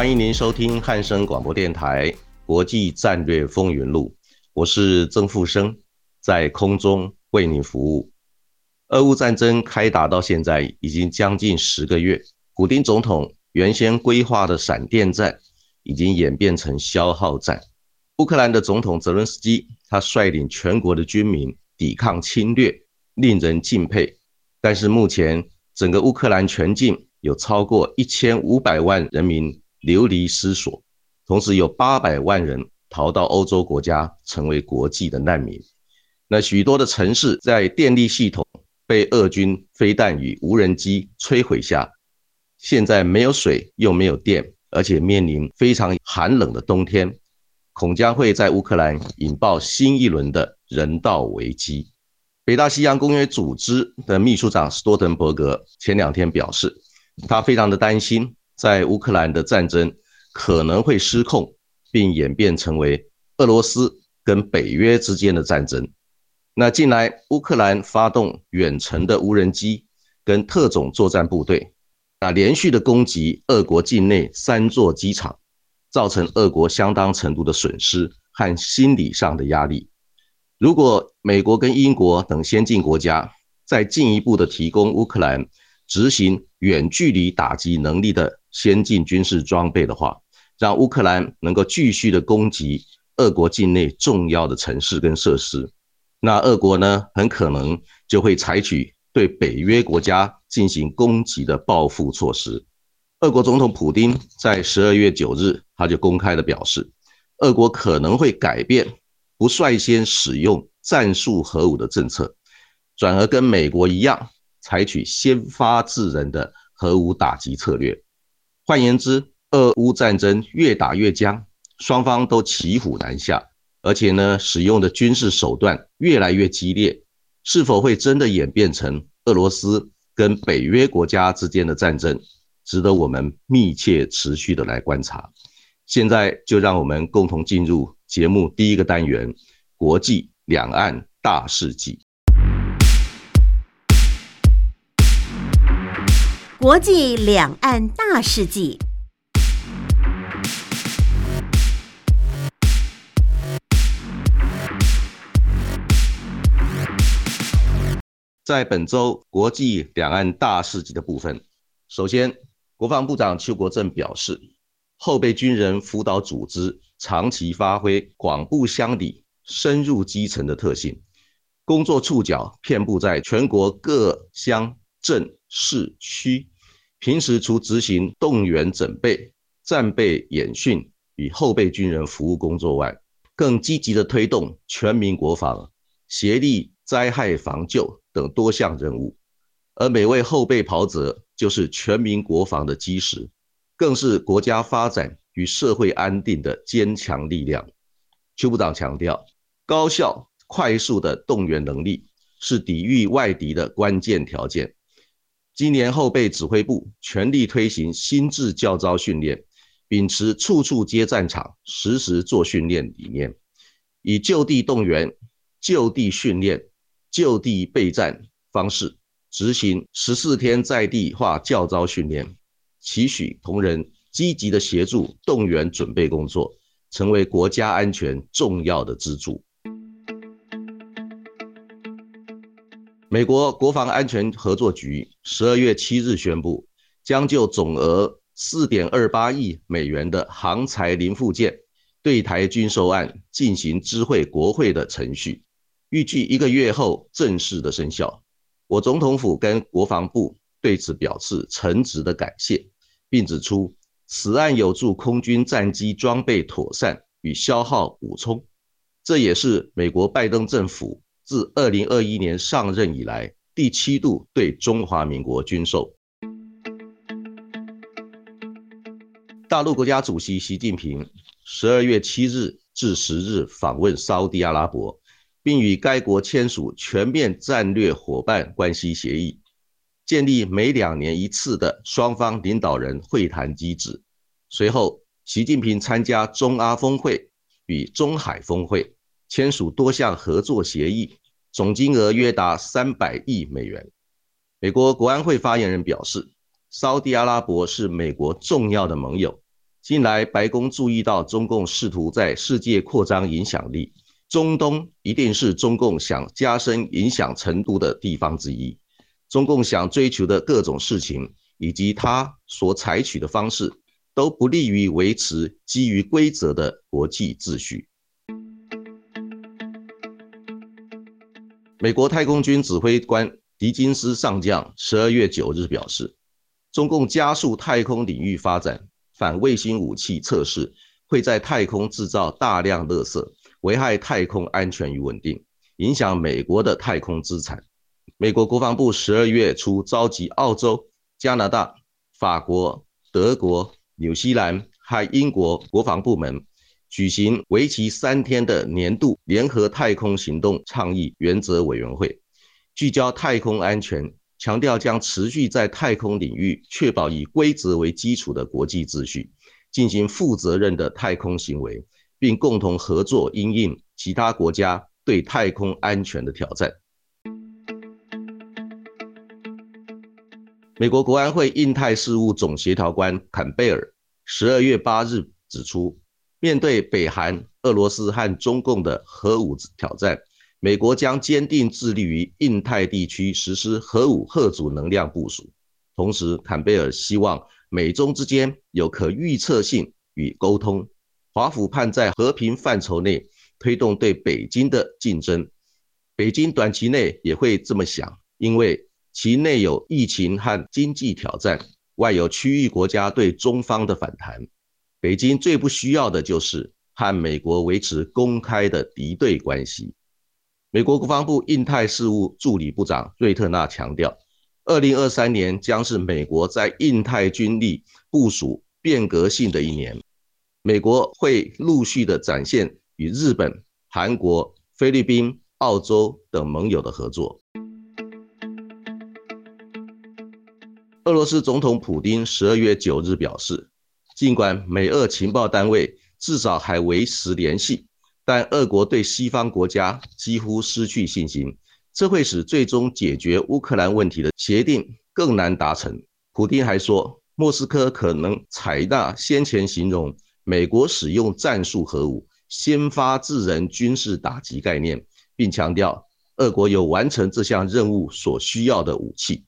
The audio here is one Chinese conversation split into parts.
欢迎您收听汉声广播电台《国际战略风云录》，我是曾富生。在空中为您服务。俄乌战争开打到现在已经将近十个月，普丁总统原先规划的闪电战已经演变成消耗战。乌克兰的总统泽伦斯基，他率领全国的军民抵抗侵略，令人敬佩。但是目前整个乌克兰全境有超过一千五百万人民流离失所，同时有八百万人逃到欧洲国家，成为国际的难民。那许多的城市在电力系统被俄军飞弹与无人机摧毁下，现在没有水又没有电，而且面临非常寒冷的冬天，恐将会在乌克兰引爆新一轮的人道危机。北大西洋公约组织的秘书长斯多滕伯格前两天表示，他非常的担心，在乌克兰的战争可能会失控，并演变成为俄罗斯跟北约之间的战争。那近来，乌克兰发动远程的无人机跟特种作战部队，啊，连续的攻击俄国境内三座机场，造成俄国相当程度的损失和心理上的压力。如果美国跟英国等先进国家再进一步的提供乌克兰执行远距离打击能力的先进军事装备的话，让乌克兰能够继续的攻击俄国境内重要的城市跟设施。那俄国呢，很可能就会采取对北约国家进行攻击的报复措施。俄国总统普京在十二月九日，他就公开的表示，俄国可能会改变不率先使用战术核武的政策，转而跟美国一样，采取先发制人的核武打击策略。换言之，俄乌战争越打越僵，双方都骑虎难下。而且呢，使用的军事手段越来越激烈，是否会真的演变成俄罗斯跟北约国家之间的战争，值得我们密切持续的来观察。现在就让我们共同进入节目第一个单元——国际两岸大事记。国际两岸大事记。在本周国际两岸大事记的部分，首先，国防部长邱国正表示，后备军人辅导组织长期发挥广布乡里、深入基层的特性，工作触角遍布在全国各乡镇市区。平时除执行动员整备、战备演训与后备军人服务工作外，更积极的推动全民国防，协力灾害防救。等多项任务，而每位后备袍泽就是全民国防的基石，更是国家发展与社会安定的坚强力量。邱部长强调，高效快速的动员能力是抵御外敌的关键条件。今年后备指挥部全力推行新制教招训练，秉持处处接战场、时时做训练理念，以就地动员、就地训练。就地备战方式执行十四天在地化教招训练，期许同仁积极的协助动员准备工作，成为国家安全重要的支柱。美国国防安全合作局十二月七日宣布，将就总额四点二八亿美元的航材零附件对台军售案进行知会国会的程序。预计一个月后正式的生效。我总统府跟国防部对此表示诚挚的感谢，并指出此案有助空军战机装备妥善与消耗补充，这也是美国拜登政府自二零二一年上任以来第七度对中华民国军售。大陆国家主席习近平十二月七日至十日访问沙地阿拉伯，并与该国签署全面战略伙伴关系协议。建立每两年一次的双方领导人会谈机制。随后，习近平参加中阿峰会与中海峰会，签署多项合作协议，总金额约达三百亿美元。美国国安会发言人表示，沙地阿拉伯是美国重要的盟友。近来，白宫注意到中共试图在世界扩张影响力，中东一定是中共想加深影响程度的地方之一。中共想追求的各种事情，以及他所采取的方式，都不利于维持基于规则的国际秩序。美国太空军指挥官迪金斯上将十二月九日表示，中共加速太空领域发展，反卫星武器测试会在太空制造大量垃圾，危害太空安全与稳定，影响美国的太空资产。美国国防部十二月初召集澳洲、加拿大、法国、德国、纽西兰和英国国防部门，举行为期三天的年度联合太空行动倡议原则委员会，聚焦太空安全，强调将持续在太空领域确保以规则为基础的国际秩序，进行负责任的太空行为，并共同合作应应其他国家对太空安全的挑战。美国国安会印太事务总协调官坎贝尔十二月八日指出，面对北韩、俄罗斯和中共的核武挑战，美国将坚定致力于印太地区实施核武核主能量部署。同时，坎贝尔希望美中之间有可预测性与沟通。华府盼在和平范畴内推动对北京的竞争。北京短期内也会这么想，因为。其内有疫情和经济挑战，外有区域国家对中方的反弹。北京最不需要的就是和美国维持公开的敌对关系。美国国防部印太事务助理部长瑞特纳强调，二零二三年将是美国在印太军力部署变革性的一年。美国会陆续的展现与日本、韩国、菲律宾、澳洲等盟友的合作。俄罗斯总统普京十二月九日表示，尽管美俄情报单位至少还维持联系，但俄国对西方国家几乎失去信心，这会使最终解决乌克兰问题的协定更难达成。普京还说，莫斯科可能采纳先前形容美国使用战术核武、先发制人军事打击概念，并强调俄国有完成这项任务所需要的武器。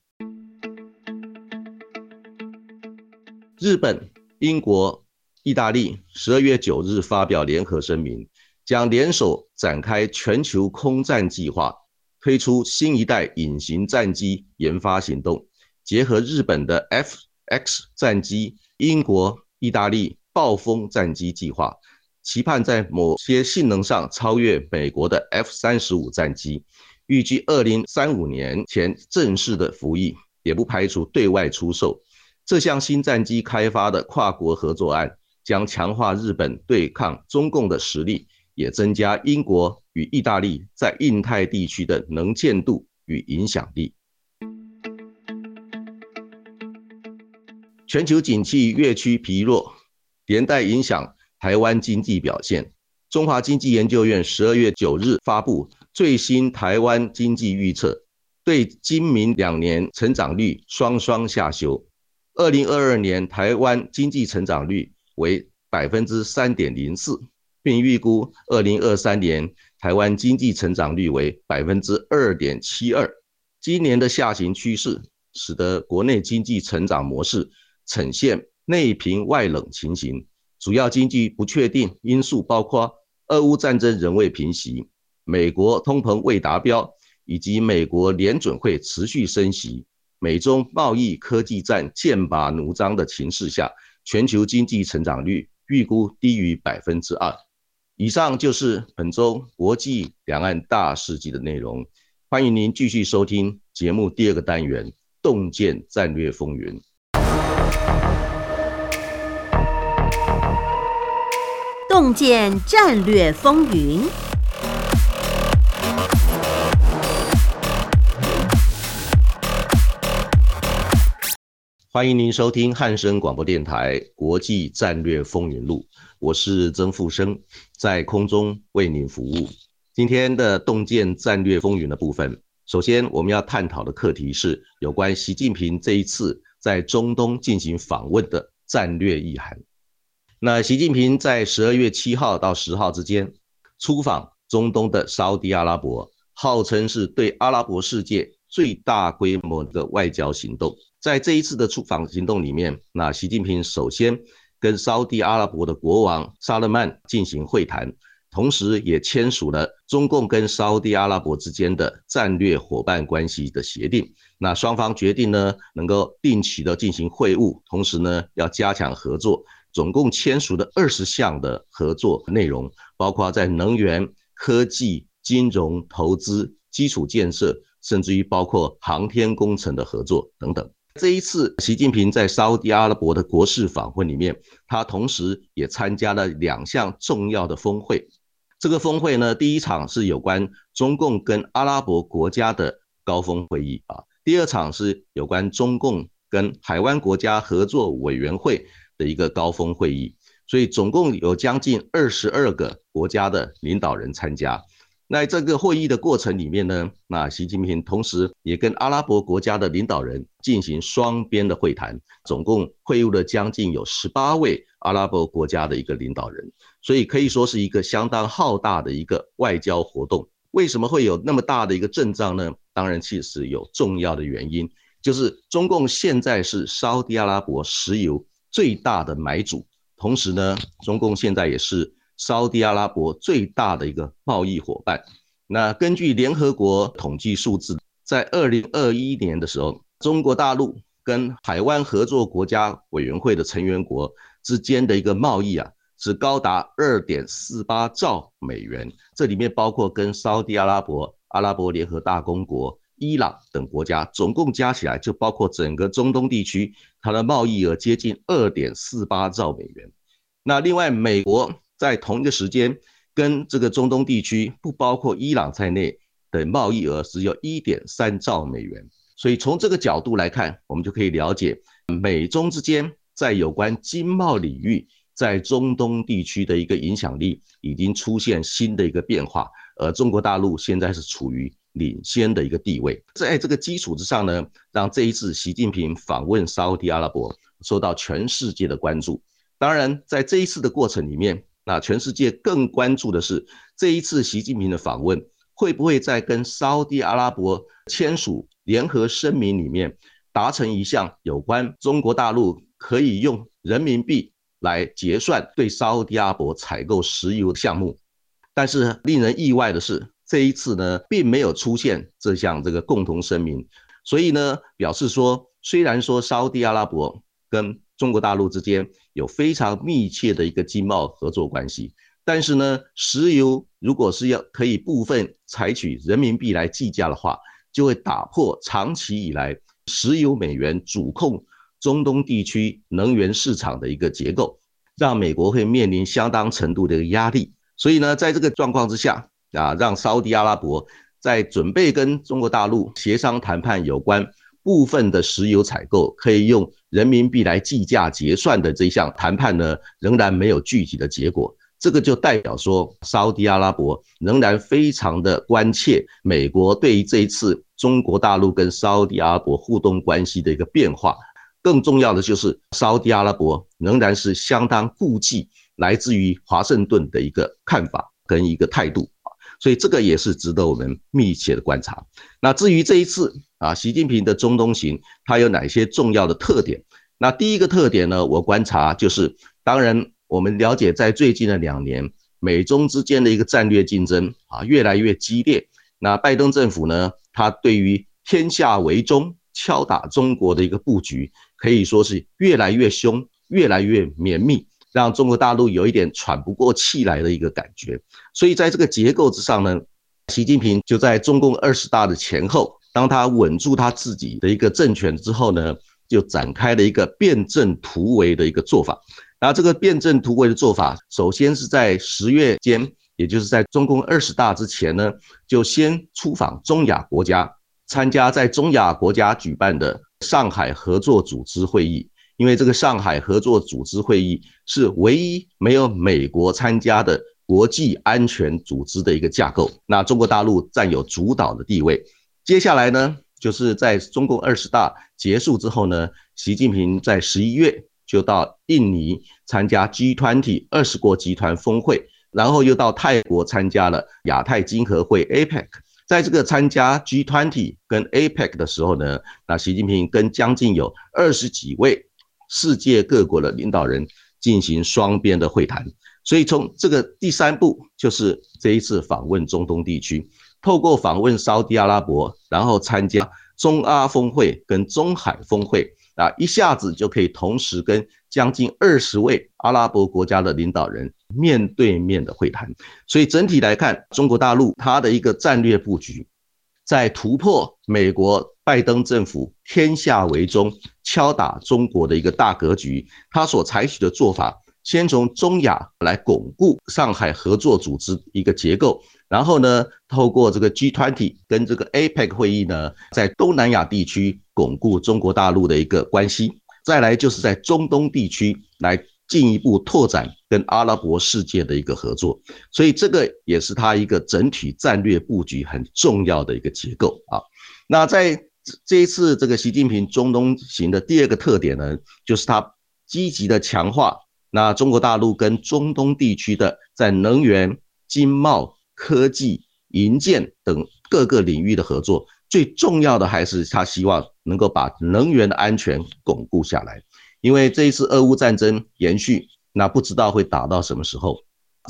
日本、英国、意大利十二月九日发表联合声明，将联手展开全球空战计划，推出新一代隐形战机研发行动，结合日本的 F-X 战机、英国、意大利暴风战机计划，期盼在某些性能上超越美国的 F 三十五战机，预计二零三五年前正式的服役，也不排除对外出售。这项新战机开发的跨国合作案将强化日本对抗中共的实力，也增加英国与意大利在印太地区的能见度与影响力。全球景气越趋疲弱，连带影响台湾经济表现。中华经济研究院十二月九日发布最新台湾经济预测，对今明两年成长率双双下修。二零二二年台湾经济成长率为百分之三点零四，并预估二零二三年台湾经济成长率为百分之二点七二。今年的下行趋势，使得国内经济成长模式呈现内平外冷情形。主要经济不确定因素包括俄乌战争仍未平息、美国通膨未达标，以及美国联准会持续升息。美中贸易科技战剑拔弩张的情势下，全球经济成长率预估低于百分之二。以上就是本周国际两岸大事记的内容。欢迎您继续收听节目第二个单元《洞见战略风云》。洞见战略风云，欢迎您收听汉声广播电台《国际战略风云录》，我是曾富生，在空中为您服务。今天的洞见战略风云的部分，首先我们要探讨的课题是有关习近平这一次在中东进行访问的战略意涵。那习近平在十二月七号到十号之间出访中东的沙地阿拉伯，号称是对阿拉伯世界最大规模的外交行动。在这一次的出访行动里面，那习近平首先跟沙地阿拉伯的国王萨勒曼进行会谈，同时也签署了中共跟沙地阿拉伯之间的战略伙伴关系的协定。那双方决定呢，能够定期的进行会晤，同时呢，要加强合作。总共签署的二十项的合作内容，包括在能源、科技、金融、投资、基础建设，甚至于包括航天工程的合作等等。这一次，习近平在沙特阿拉伯的国事访问里面，他同时也参加了两项重要的峰会。这个峰会呢，第一场是有关中共跟阿拉伯国家的高峰会议啊，第二场是有关中共跟海湾国家合作委员会。的一个高峰会议，所以总共有将近二十二个国家的领导人参加。那这个会议的过程里面呢，那习近平同时也跟阿拉伯国家的领导人进行双边的会谈，总共会晤了将近有十八位阿拉伯国家的一个领导人，所以可以说是一个相当浩大的一个外交活动。为什么会有那么大的一个阵仗呢？当然，其实有重要的原因，就是中共现在是沙特阿拉伯石油。最大的买主，同时呢，中共现在也是沙特阿拉伯最大的一个贸易伙伴。那根据联合国统计数字，在二零二一年的时候，中国大陆跟海湾合作国家委员会的成员国之间的一个贸易啊，是高达二点四八兆美元，这里面包括跟沙特阿拉伯、阿拉伯联合大公国。伊朗等国家总共加起来，就包括整个中东地区，它的贸易额接近二点四八兆美元。那另外，美国在同一个时间跟这个中东地区，不包括伊朗在内的贸易额只有一点三兆美元。所以从这个角度来看，我们就可以了解美中之间在有关经贸领域在中东地区的一个影响力已经出现新的一个变化，而中国大陆现在是处于。领先的一个地位，在这个基础之上呢，让这一次习近平访问沙特阿拉伯受到全世界的关注。当然，在这一次的过程里面，那全世界更关注的是这一次习近平的访问会不会在跟沙特阿拉伯签署联合声明里面达成一项有关中国大陆可以用人民币来结算对沙特阿拉伯采购石油的项目。但是令人意外的是。这一次呢，并没有出现这项这个共同声明，所以呢，表示说，虽然说沙特阿拉伯跟中国大陆之间有非常密切的一个经贸合作关系，但是呢，石油如果是要可以部分采取人民币来计价的话，就会打破长期以来石油美元主控中东地区能源市场的一个结构，让美国会面临相当程度的一个压力。所以呢，在这个状况之下。啊，让沙特阿拉伯在准备跟中国大陆协商谈判有关部分的石油采购可以用人民币来计价结算的这项谈判呢，仍然没有具体的结果。这个就代表说，沙特阿拉伯仍然非常的关切美国对于这一次中国大陆跟沙特阿拉伯互动关系的一个变化。更重要的就是，沙特阿拉伯仍然是相当顾忌来自于华盛顿的一个看法跟一个态度。所以这个也是值得我们密切的观察。那至于这一次啊，习近平的中东行，它有哪些重要的特点？那第一个特点呢，我观察就是，当然我们了解，在最近的两年，美中之间的一个战略竞争啊，越来越激烈。那拜登政府呢，他对于天下为中、敲打中国的一个布局，可以说是越来越凶，越来越绵密，让中国大陆有一点喘不过气来的一个感觉。所以在这个结构之上呢，习近平就在中共二十大的前后，当他稳住他自己的一个政权之后呢，就展开了一个变阵突围的一个做法。那这个变阵突围的做法，首先是在十月间，也就是在中共二十大之前呢，就先出访中亚国家，参加在中亚国家举办的上海合作组织会议。因为这个上海合作组织会议是唯一没有美国参加的国际安全组织的一个架构，那中国大陆占有主导的地位。接下来呢，就是在中共二十大结束之后呢，习近平在十一月。就到印尼参加 G20 二十国集团峰会，然后又到泰国参加了亚太经合会 APEC。在这个参加 G20 跟 APEC 的时候呢，那习近平跟将近有二十几位世界各国的领导人进行双边的会谈。所以从这个第三步，就是这一次访问中东地区，透过访问沙地阿拉伯，然后参加中阿峰会跟中海峰会。啊，一下子就可以同时跟将近二十位阿拉伯国家的领导人面对面的会谈，所以整体来看，中国大陆它的一个战略布局，在突破美国拜登政府天下为中、敲打中国的一个大格局，它所采取的做法，先从中亚来巩固上海合作组织一个结构。然后呢，透过这个 G20 跟这个 APEC 会议呢，在东南亚地区巩固中国大陆的一个关系，再来就是在中东地区来进一步拓展跟阿拉伯世界的一个合作，所以这个也是他一个整体战略布局很重要的一个结构啊。那在这一次这个习近平中东行的第二个特点呢，就是他积极的强化那中国大陆跟中东地区的在能源、经贸。科技、银建等各个领域的合作，最重要的还是他希望能够把能源的安全巩固下来。因为这一次俄乌战争延续，那不知道会打到什么时候。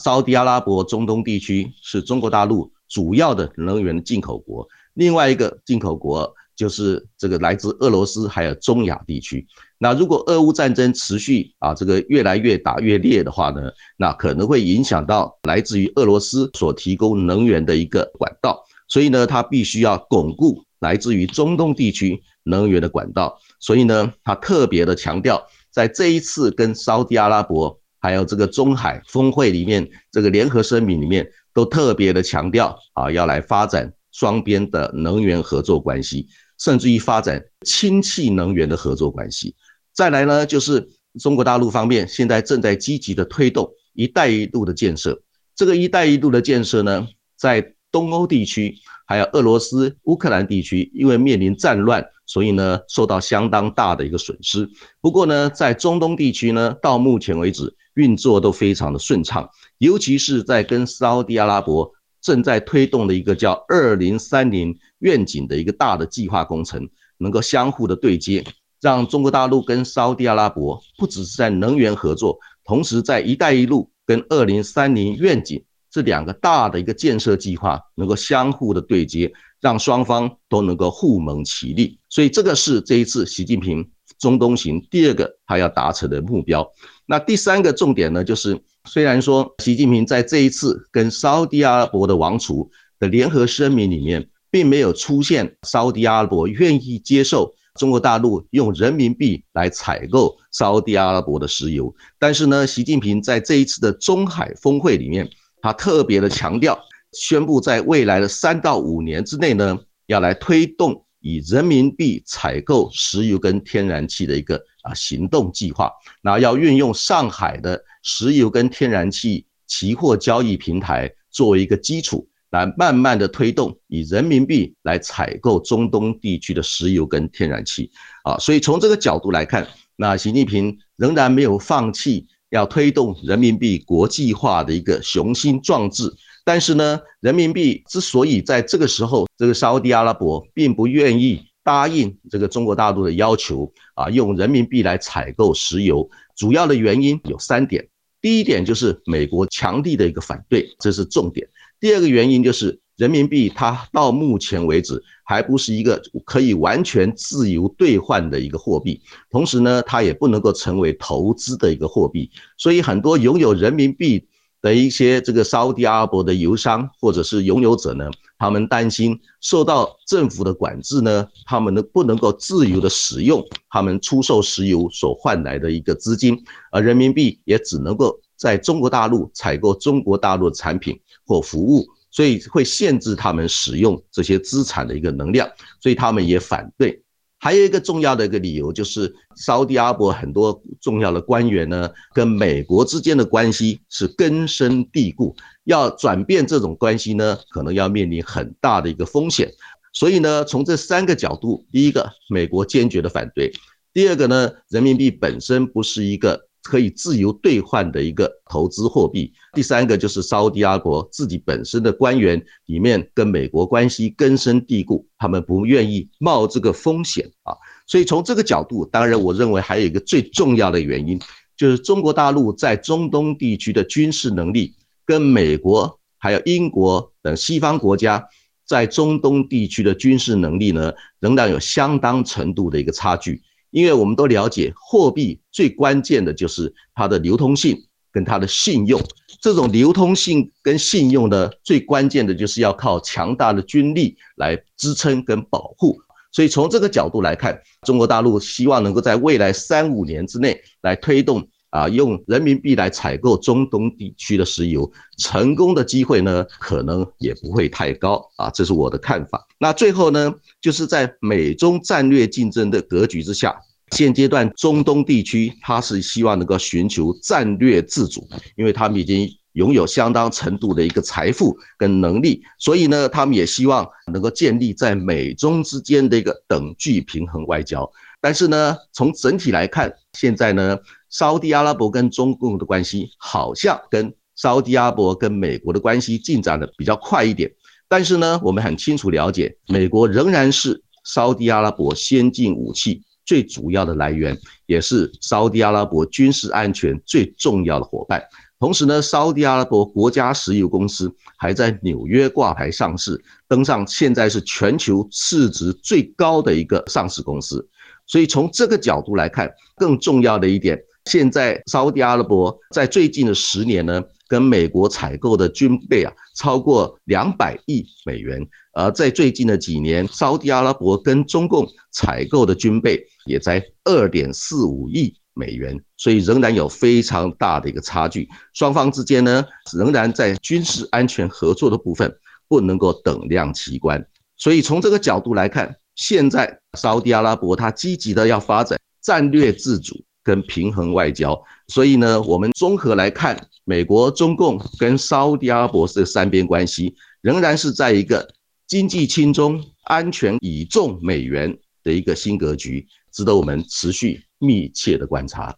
沙特阿拉伯、中东地区是中国大陆主要的能源进口国，另外一个进口国。就是这个来自俄罗斯还有中亚地区，那如果俄乌战争持续啊，这个越来越打越烈的话呢，那可能会影响到来自于俄罗斯所提供能源的一个管道，所以呢，它必须要巩固来自于中东地区能源的管道，所以呢，他特别的强调，在这一次跟沙特阿拉伯还有这个中海峰会里面，这个联合声明里面都特别的强调啊，要来发展双边的能源合作关系。甚至于发展氢气能源的合作关系。再来呢，就是中国大陆方面现在正在积极的推动“一带一路”的建设。这个“一带一路”的建设呢，在东欧地区还有俄罗斯、乌克兰地区，因为面临战乱，所以呢受到相当大的一个损失。不过呢，在中东地区呢，到目前为止运作都非常的顺畅，尤其是在跟沙特阿拉伯。正在推动的一个叫“二零三零愿景”的一个大的计划工程，能够相互的对接，让中国大陆跟沙特阿拉伯不只是在能源合作，同时在“一带一路”跟“二零三零愿景”这两个大的一个建设计划能够相互的对接，让双方都能够互蒙其利。所以这个是这一次习近平中东行第二个他要达成的目标。那第三个重点呢，就是。虽然说习近平在这一次跟沙特阿拉伯的王储的联合声明里面，并没有出现沙特阿拉伯愿意接受中国大陆用人民币来采购沙特阿拉伯的石油，但是呢，习近平在这一次的中海峰会里面，他特别的强调，宣布在未来的三到五年之内呢，要来推动以人民币采购石油跟天然气的一个啊行动计划，那要运用上海的。石油跟天然气期货交易平台作为一个基础，来慢慢的推动以人民币来采购中东地区的石油跟天然气啊，所以从这个角度来看，那习近平仍然没有放弃要推动人民币国际化的一个雄心壮志。但是呢，人民币之所以在这个时候，这个沙特阿拉伯并不愿意答应这个中国大陆的要求啊，用人民币来采购石油，主要的原因有三点。第一点就是美国强力的一个反对，这是重点。第二个原因就是人民币它到目前为止还不是一个可以完全自由兑换的一个货币，同时呢，它也不能够成为投资的一个货币，所以很多拥有人民币的一些这个沙特阿拉伯的油商或者是拥有者呢，他们担心受到政府的管制呢，他们呢不能够自由的使用他们出售石油所换来的一个资金，而人民币也只能够在中国大陆采购中国大陆的产品或服务。所以会限制他们使用这些资产的一个能量，所以他们也反对。还有一个重要的一个理由就是，沙特阿伯很多重要的官员呢，跟美国之间的关系是根深蒂固，要转变这种关系呢，可能要面临很大的一个风险。所以呢，从这三个角度，第一个，美国坚决的反对；第二个呢，人民币本身不是一个。可以自由兑换的一个投资货币。第三个就是沙特阿拉伯自己本身的官员里面跟美国关系根深蒂固，他们不愿意冒这个风险啊。所以从这个角度，当然我认为还有一个最重要的原因，就是中国大陆在中东地区的军事能力跟美国还有英国等西方国家在中东地区的军事能力呢，仍然有相当程度的一个差距。因为我们都了解，货币最关键的就是它的流通性跟它的信用。这种流通性跟信用的，最关键的就是要靠强大的军力来支撑跟保护。所以从这个角度来看，中国大陆希望能够在未来三五年之内来推动啊，用人民币来采购中东地区的石油，成功的机会呢，可能也不会太高啊。这是我的看法。那最后呢，就是在美中战略竞争的格局之下。现阶段中东地区，它是希望能够寻求战略自主，因为他们已经拥有相当程度的一个财富跟能力，所以呢，他们也希望能够建立在美中之间的一个等距平衡外交。但是呢，从整体来看，现在呢，沙特阿拉伯跟中共的关系好像跟沙特阿拉伯跟美国的关系进展的比较快一点。但是呢，我们很清楚了解，美国仍然是沙特阿拉伯先进武器。最主要的来源，也是沙特阿拉伯军事安全最重要的伙伴。同时呢，沙特阿拉伯国家石油公司还在纽约挂牌上市，登上现在是全球市值最高的一个上市公司。所以从这个角度来看，更重要的一点，现在沙特阿拉伯在最近的十年呢。跟美国采购的军备啊，超过两百亿美元。而在最近的几年，沙特阿拉伯跟中共采购的军备也在二点四五亿美元，所以仍然有非常大的一个差距。双方之间呢，仍然在军事安全合作的部分不能够等量齐观。所以从这个角度来看，现在沙特阿拉伯它积极的要发展战略自主跟平衡外交。所以呢，我们综合来看。美国、中共跟沙特阿拉伯这三边关系，仍然是在一个经济轻中、安全倚重美元的一个新格局，值得我们持续密切的观察。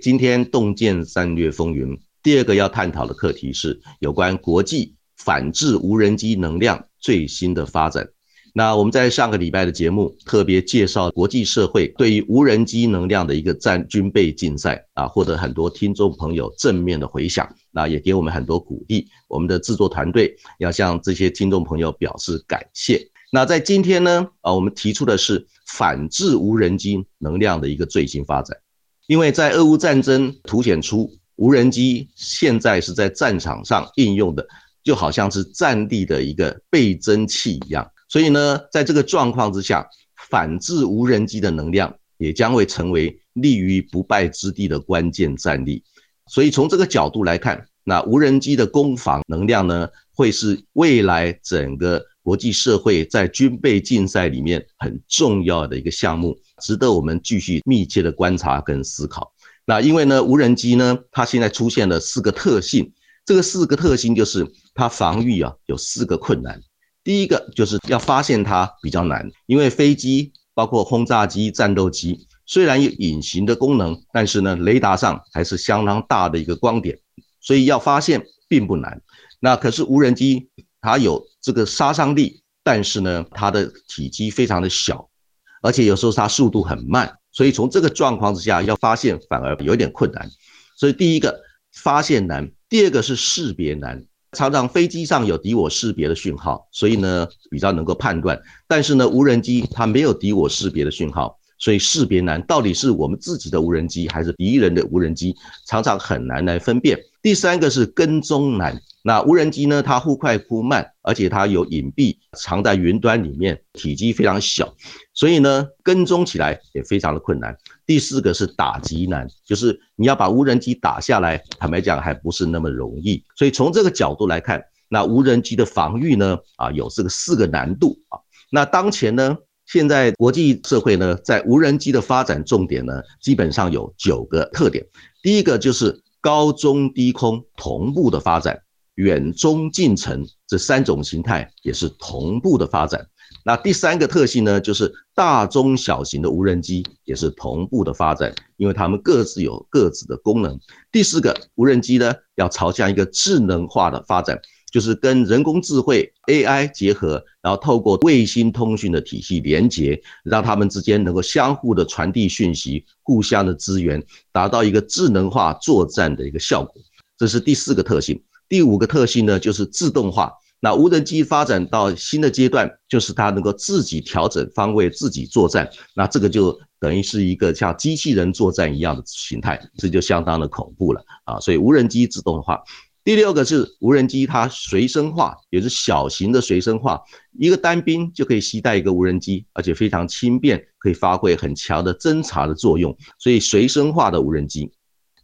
今天洞见战略风云，第二个要探讨的课题是有关国际反制无人机能量。最新的发展。那我们在上个礼拜的节目特别介绍国际社会对于无人机能量的一个战军备竞赛啊，获得很多听众朋友正面的回响，那也给我们很多鼓励。我们的制作团队要向这些听众朋友表示感谢。那在今天呢，啊，我们提出的是反制无人机能量的一个最新发展，因为在俄乌战争凸显出无人机现在是在战场上应用的。就好像是战力的一个倍增器一样，所以呢，在这个状况之下，反制无人机的能量也将会成为立于不败之地的关键战力。所以从这个角度来看，那无人机的攻防能量呢，会是未来整个国际社会在军备竞赛里面很重要的一个项目，值得我们继续密切的观察跟思考。那因为呢，无人机呢，它现在出现了四个特性。这个四个特性就是它防御啊有四个困难。第一个就是要发现它比较难，因为飞机包括轰炸机、战斗机虽然有隐形的功能，但是呢雷达上还是相当大的一个光点，所以要发现并不难。那可是无人机它有这个杀伤力，但是呢它的体积非常的小，而且有时候它速度很慢。所以从这个状况之下，要发现反而有点困难。所以第一个发现难，第二个是识别难。常常飞机上有敌我识别的讯号，所以呢比较能够判断。但是呢，无人机它没有敌我识别的讯号。所以识别难，到底是我们自己的无人机还是敌人的无人机，常常很难来分辨。第三个是跟踪难，那无人机呢，它忽快忽慢，而且它有隐蔽，藏在云端里面，体积非常小，所以呢，跟踪起来也非常的困难。第四个是打击难，就是你要把无人机打下来，坦白讲还不是那么容易。所以从这个角度来看，那无人机的防御呢，啊，有这个四个难度啊。那当前呢？现在国际社会呢，在无人机的发展重点呢，基本上有九个特点。第一个就是高中低空同步的发展，远中近程这三种形态也是同步的发展。那第三个特性呢，就是大中小型的无人机也是同步的发展，因为它们各自有各自的功能。第四个，无人机呢要朝向一个智能化的发展。就是跟人工智慧 AI 结合，然后透过卫星通讯的体系连接，让他们之间能够相互的传递讯息，互相的支援，达到一个智能化作战的一个效果。这是第四个特性。第五个特性呢，就是自动化。那无人机发展到新的阶段，就是它能够自己调整方位，自己作战。那这个就等于是一个像机器人作战一样的形态，这就相当的恐怖了啊！所以无人机自动化。第六个是无人机，它随身化，也是小型的随身化，一个单兵就可以携带一个无人机，而且非常轻便，可以发挥很强的侦察的作用，所以随身化的无人机。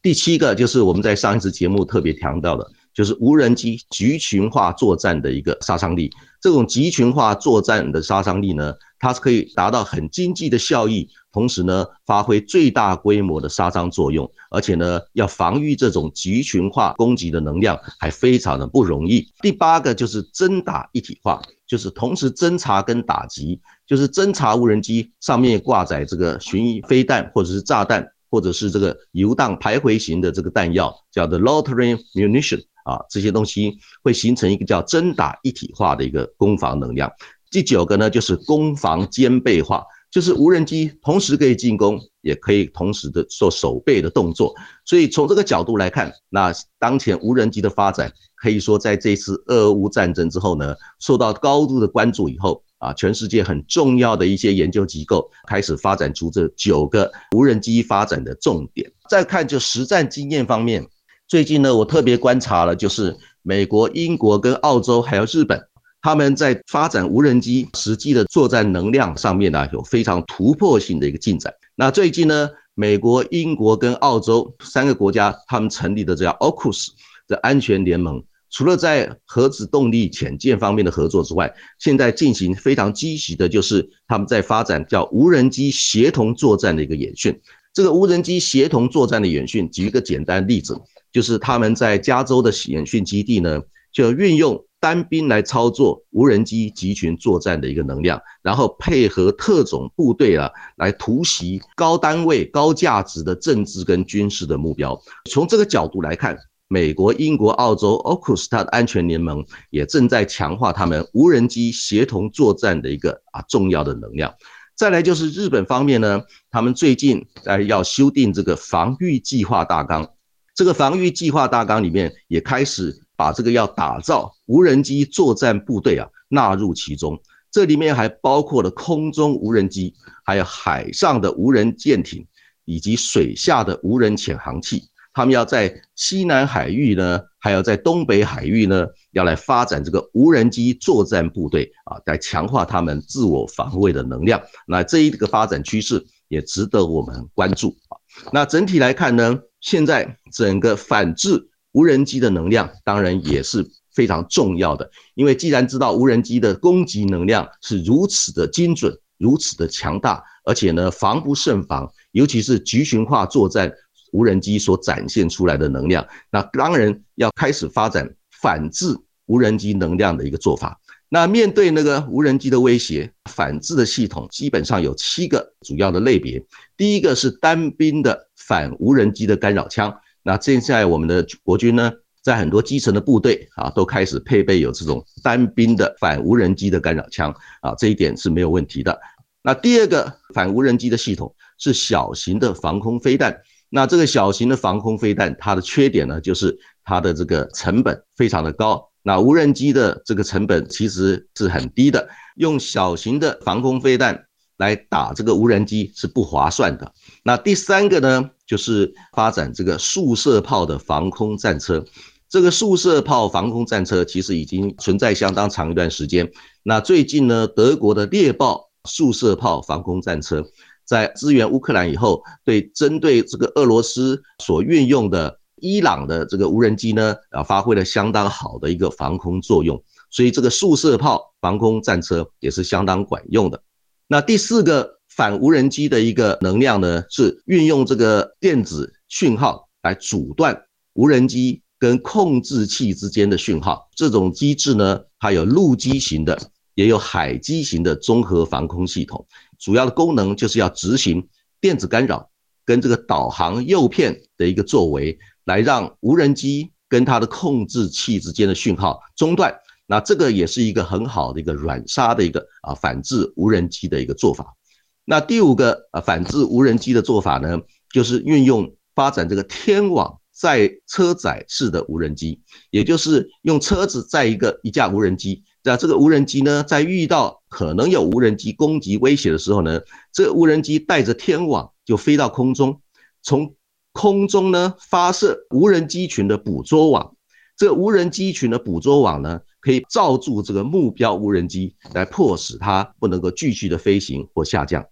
第七个就是我们在上一次节目特别强调的。就是无人机集群化作战的一个杀伤力，这种集群化作战的杀伤力呢，它是可以达到很经济的效益，同时呢，发挥最大规模的杀伤作用，而且呢，要防御这种集群化攻击的能量还非常的不容易。第八个就是侦打一体化，就是同时侦察跟打击，就是侦察无人机上面挂载这个巡飞弹或者是炸弹，或者是这个游荡徘徊型的这个弹药，叫做 loitering munition。啊，这些东西会形成一个叫真打一体化的一个攻防能量。第九个呢，就是攻防兼备化，就是无人机同时可以进攻，也可以同时的做守备的动作。所以从这个角度来看，那当前无人机的发展，可以说在这次俄乌战争之后呢，受到高度的关注以后啊，全世界很重要的一些研究机构开始发展出这九个无人机发展的重点。再看就实战经验方面。最近呢，我特别观察了，就是美国、英国跟澳洲还有日本，他们在发展无人机实际的作战能量上面呢，有非常突破性的一个进展。那最近呢，美国、英国跟澳洲三个国家，他们成立的这叫 AUKUS 的安全联盟，除了在核子动力潜舰方面的合作之外，现在进行非常积极的，就是他们在发展叫无人机协同作战的一个演训。这个无人机协同作战的演训，举一个简单例子。就是他们在加州的演训基地呢，就运用单兵来操作无人机集群作战的一个能量，然后配合特种部队啊，来突袭高单位、高价值的政治跟军事的目标。从这个角度来看，美国、英国、澳洲 AUKUS 它的安全联盟也正在强化他们无人机协同作战的一个啊重要的能量。再来就是日本方面呢，他们最近在要修订这个防御计划大纲。这个防御计划大纲里面也开始把这个要打造无人机作战部队啊纳入其中，这里面还包括了空中无人机，还有海上的无人舰艇，以及水下的无人潜航器。他们要在西南海域呢，还有在东北海域呢，要来发展这个无人机作战部队啊，来强化他们自我防卫的能量。那这一个发展趋势也值得我们关注啊。那整体来看呢？现在整个反制无人机的能量，当然也是非常重要的。因为既然知道无人机的攻击能量是如此的精准、如此的强大，而且呢防不胜防，尤其是集群化作战无人机所展现出来的能量，那当然要开始发展反制无人机能量的一个做法。那面对那个无人机的威胁，反制的系统基本上有七个主要的类别。第一个是单兵的反无人机的干扰枪。那现在我们的国军呢，在很多基层的部队啊，都开始配备有这种单兵的反无人机的干扰枪啊，这一点是没有问题的。那第二个反无人机的系统是小型的防空飞弹。那这个小型的防空飞弹，它的缺点呢，就是它的这个成本非常的高。那无人机的这个成本其实是很低的，用小型的防空飞弹来打这个无人机是不划算的。那第三个呢，就是发展这个速射炮的防空战车。这个速射炮防空战车其实已经存在相当长一段时间。那最近呢，德国的猎豹速射炮防空战车在支援乌克兰以后，对针对这个俄罗斯所运用的伊朗的这个无人机呢，啊，发挥了相当好的一个防空作用。所以这个速射炮防空战车也是相当管用的。那第四个反无人机的一个能量呢，是运用这个电子讯号来阻断无人机跟控制器之间的讯号。这种机制呢，它有陆基型的。也有海基型的综合防空系统，主要的功能就是要执行电子干扰跟这个导航诱骗的一个作为，来让无人机跟它的控制器之间的讯号中断。那这个也是一个很好的一个软杀的一个啊反制无人机的一个做法。那第五个啊反制无人机的做法呢，就是运用发展这个天网载车载式的无人机，也就是用车子载一个一架无人机。那这个无人机呢，在遇到可能有无人机攻击威胁的时候呢，这个无人机带着天网就飞到空中，从空中呢发射无人机群的捕捉网。这个无人机群的捕捉网呢，可以罩住这个目标无人机，来迫使它不能够继续的飞行或下降。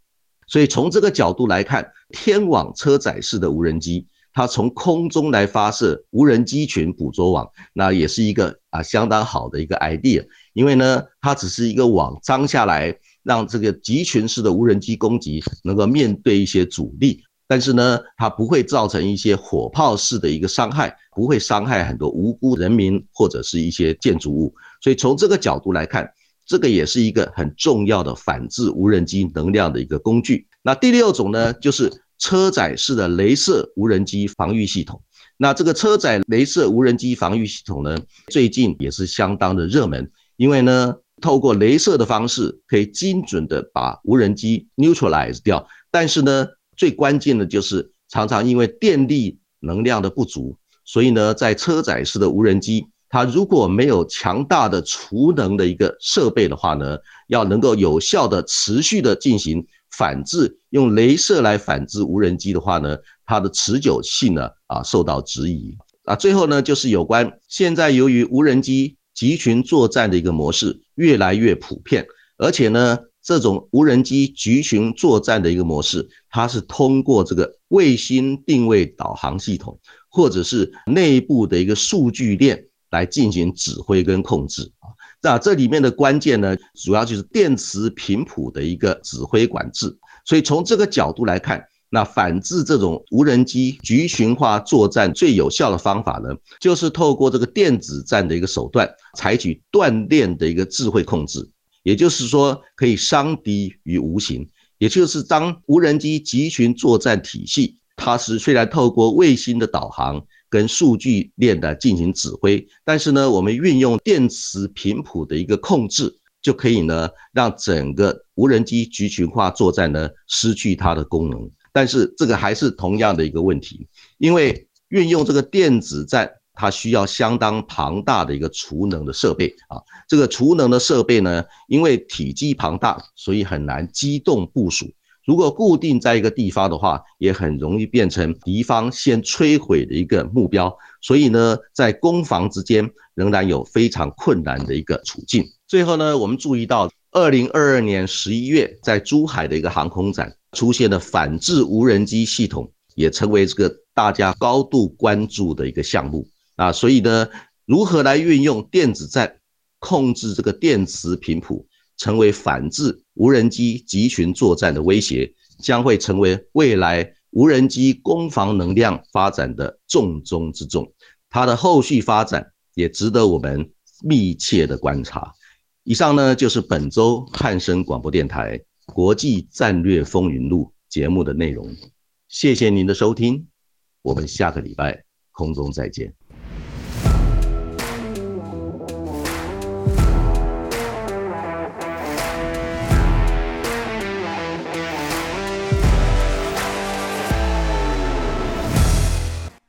所以从这个角度来看，天网车载式的无人机。它从空中来发射无人机群捕捉网，那也是一个啊相当好的一个 idea。因为呢，它只是一个网张下来，让这个集群式的无人机攻击能够面对一些阻力，但是呢，它不会造成一些火炮式的一个伤害，不会伤害很多无辜人民或者是一些建筑物。所以从这个角度来看，这个也是一个很重要的反制无人机能量的一个工具。那第六种呢，就是。车载式的镭射无人机防御系统，那这个车载镭射无人机防御系统呢，最近也是相当的热门，因为呢，透过镭射的方式可以精准的把无人机 neutralize 掉，但是呢，最关键的就是常常因为电力能量的不足，所以呢，在车载式的无人机，它如果没有强大的储能的一个设备的话呢，要能够有效的持续的进行。反制用镭射来反制无人机的话呢，它的持久性呢啊受到质疑啊。最后呢，就是有关现在由于无人机集群作战的一个模式越来越普遍，而且呢，这种无人机集群作战的一个模式，它是通过这个卫星定位导航系统或者是内部的一个数据链来进行指挥跟控制啊。那这里面的关键呢，主要就是电磁频谱的一个指挥管制。所以从这个角度来看，那反制这种无人机集群化作战最有效的方法呢，就是透过这个电子战的一个手段，采取锻炼的一个智慧控制。也就是说，可以伤敌于无形。也就是当无人机集群作战体系，它是虽然透过卫星的导航。跟数据链的进行指挥，但是呢，我们运用电磁频谱的一个控制，就可以呢，让整个无人机集群化作战呢失去它的功能。但是这个还是同样的一个问题，因为运用这个电子战，它需要相当庞大的一个储能的设备啊。这个储能的设备呢，因为体积庞大，所以很难机动部署。如果固定在一个地方的话，也很容易变成敌方先摧毁的一个目标。所以呢，在攻防之间仍然有非常困难的一个处境。最后呢，我们注意到，二零二二年十一月在珠海的一个航空展出现的反制无人机系统，也成为这个大家高度关注的一个项目啊。所以呢，如何来运用电子战控制这个电磁频谱？成为反制无人机集群作战的威胁，将会成为未来无人机攻防能量发展的重中之重。它的后续发展也值得我们密切的观察。以上呢，就是本周汉声广播电台国际战略风云录节目的内容。谢谢您的收听，我们下个礼拜空中再见。